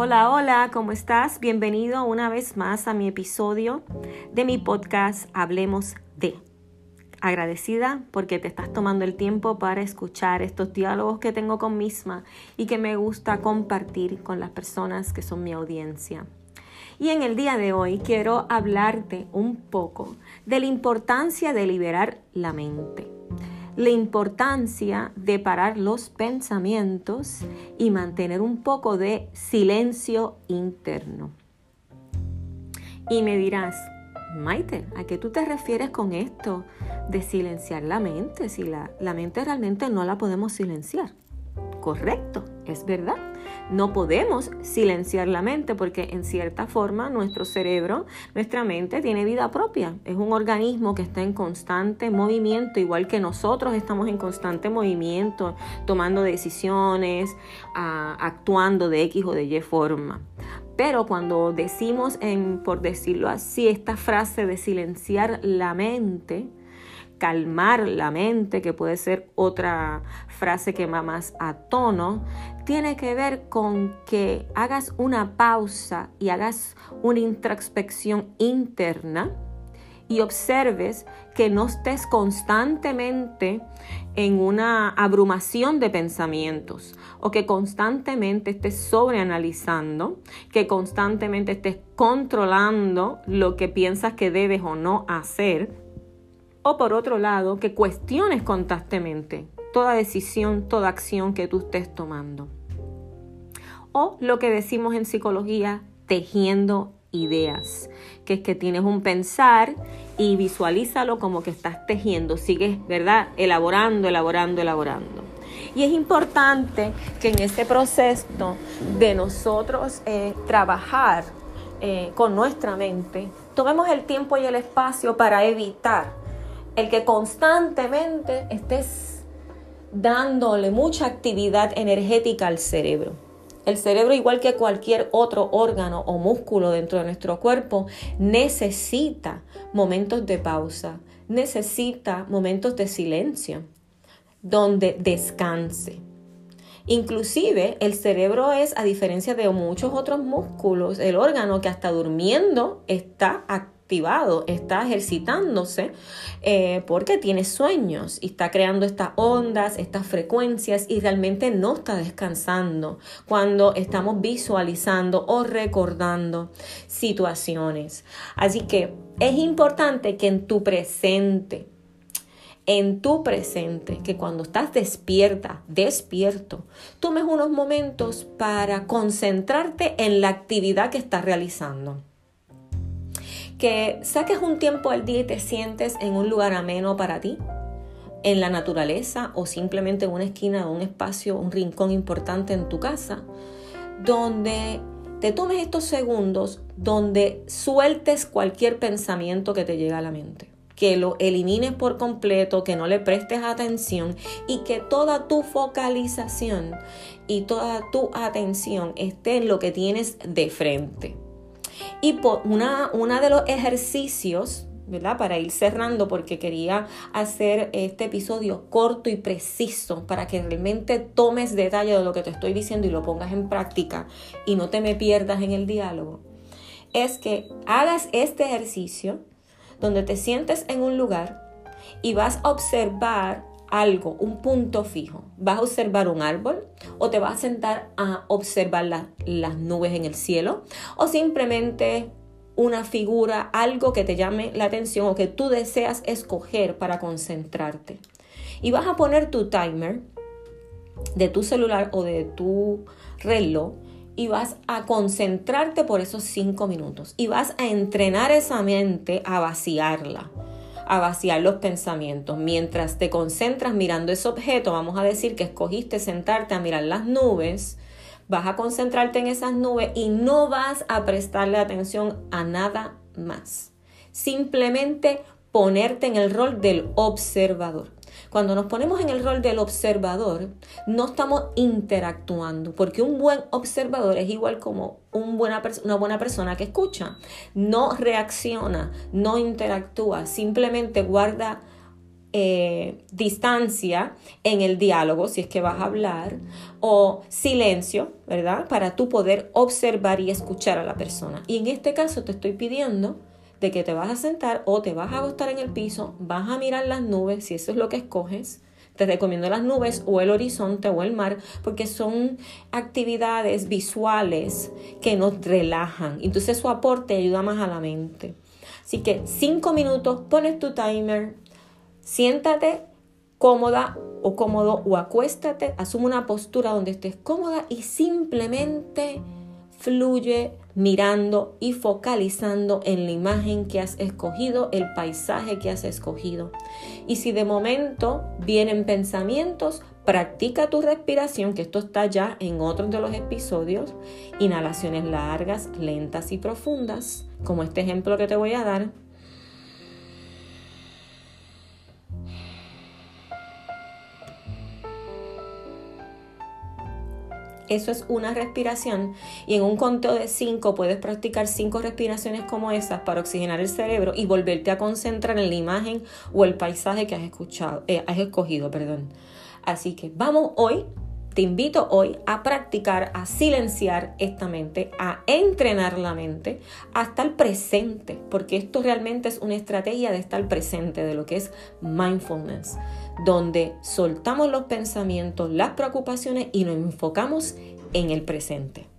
Hola, hola, ¿cómo estás? Bienvenido una vez más a mi episodio de mi podcast Hablemos de. Agradecida porque te estás tomando el tiempo para escuchar estos diálogos que tengo con misma y que me gusta compartir con las personas que son mi audiencia. Y en el día de hoy quiero hablarte un poco de la importancia de liberar la mente la importancia de parar los pensamientos y mantener un poco de silencio interno. Y me dirás, Maite, ¿a qué tú te refieres con esto de silenciar la mente? Si la, la mente realmente no la podemos silenciar. Correcto, es verdad. No podemos silenciar la mente porque en cierta forma nuestro cerebro, nuestra mente tiene vida propia. Es un organismo que está en constante movimiento, igual que nosotros estamos en constante movimiento, tomando decisiones, ah, actuando de X o de Y forma. Pero cuando decimos, en, por decirlo así, esta frase de silenciar la mente, calmar la mente, que puede ser otra frase que va más a tono, tiene que ver con que hagas una pausa y hagas una introspección interna y observes que no estés constantemente en una abrumación de pensamientos o que constantemente estés sobreanalizando, que constantemente estés controlando lo que piensas que debes o no hacer o por otro lado, que cuestiones constantemente toda decisión, toda acción que tú estés tomando. O lo que decimos en psicología, tejiendo ideas, que es que tienes un pensar y visualízalo como que estás tejiendo, sigues, ¿verdad? Elaborando, elaborando, elaborando. Y es importante que en ese proceso de nosotros eh, trabajar eh, con nuestra mente, tomemos el tiempo y el espacio para evitar el que constantemente estés dándole mucha actividad energética al cerebro. El cerebro, igual que cualquier otro órgano o músculo dentro de nuestro cuerpo, necesita momentos de pausa, necesita momentos de silencio, donde descanse. Inclusive el cerebro es, a diferencia de muchos otros músculos, el órgano que hasta durmiendo está activo activado, está ejercitándose eh, porque tiene sueños y está creando estas ondas, estas frecuencias y realmente no está descansando cuando estamos visualizando o recordando situaciones. Así que es importante que en tu presente, en tu presente, que cuando estás despierta, despierto, tomes unos momentos para concentrarte en la actividad que estás realizando que saques un tiempo al día y te sientes en un lugar ameno para ti, en la naturaleza o simplemente en una esquina de un espacio, un rincón importante en tu casa, donde te tomes estos segundos, donde sueltes cualquier pensamiento que te llegue a la mente que lo elimines por completo, que no le prestes atención y que toda tu focalización y toda tu atención esté en lo que tienes de frente. Y por una, una de los ejercicios, ¿verdad? Para ir cerrando, porque quería hacer este episodio corto y preciso para que realmente tomes detalle de lo que te estoy diciendo y lo pongas en práctica y no te me pierdas en el diálogo. Es que hagas este ejercicio donde te sientes en un lugar y vas a observar algo, un punto fijo. Vas a observar un árbol o te vas a sentar a observar las nubes en el cielo o simplemente una figura, algo que te llame la atención o que tú deseas escoger para concentrarte. Y vas a poner tu timer de tu celular o de tu reloj y vas a concentrarte por esos cinco minutos y vas a entrenar esa mente a vaciarla a vaciar los pensamientos. Mientras te concentras mirando ese objeto, vamos a decir que escogiste sentarte a mirar las nubes, vas a concentrarte en esas nubes y no vas a prestarle atención a nada más. Simplemente ponerte en el rol del observador. Cuando nos ponemos en el rol del observador, no estamos interactuando, porque un buen observador es igual como una buena persona que escucha. No reacciona, no interactúa, simplemente guarda eh, distancia en el diálogo, si es que vas a hablar, o silencio, ¿verdad? Para tú poder observar y escuchar a la persona. Y en este caso te estoy pidiendo de que te vas a sentar o te vas a acostar en el piso, vas a mirar las nubes, si eso es lo que escoges. Te recomiendo las nubes o el horizonte o el mar porque son actividades visuales que nos relajan. Entonces su aporte ayuda más a la mente. Así que cinco minutos, pones tu timer, siéntate cómoda o cómodo o acuéstate, asume una postura donde estés cómoda y simplemente fluye mirando y focalizando en la imagen que has escogido, el paisaje que has escogido. Y si de momento vienen pensamientos, practica tu respiración, que esto está ya en otros de los episodios, inhalaciones largas, lentas y profundas, como este ejemplo que te voy a dar. Eso es una respiración y en un conteo de 5 puedes practicar 5 respiraciones como esas para oxigenar el cerebro y volverte a concentrar en la imagen o el paisaje que has, escuchado, eh, has escogido. Perdón. Así que vamos hoy, te invito hoy a practicar, a silenciar esta mente, a entrenar la mente, a estar presente, porque esto realmente es una estrategia de estar presente, de lo que es mindfulness donde soltamos los pensamientos, las preocupaciones y nos enfocamos en el presente.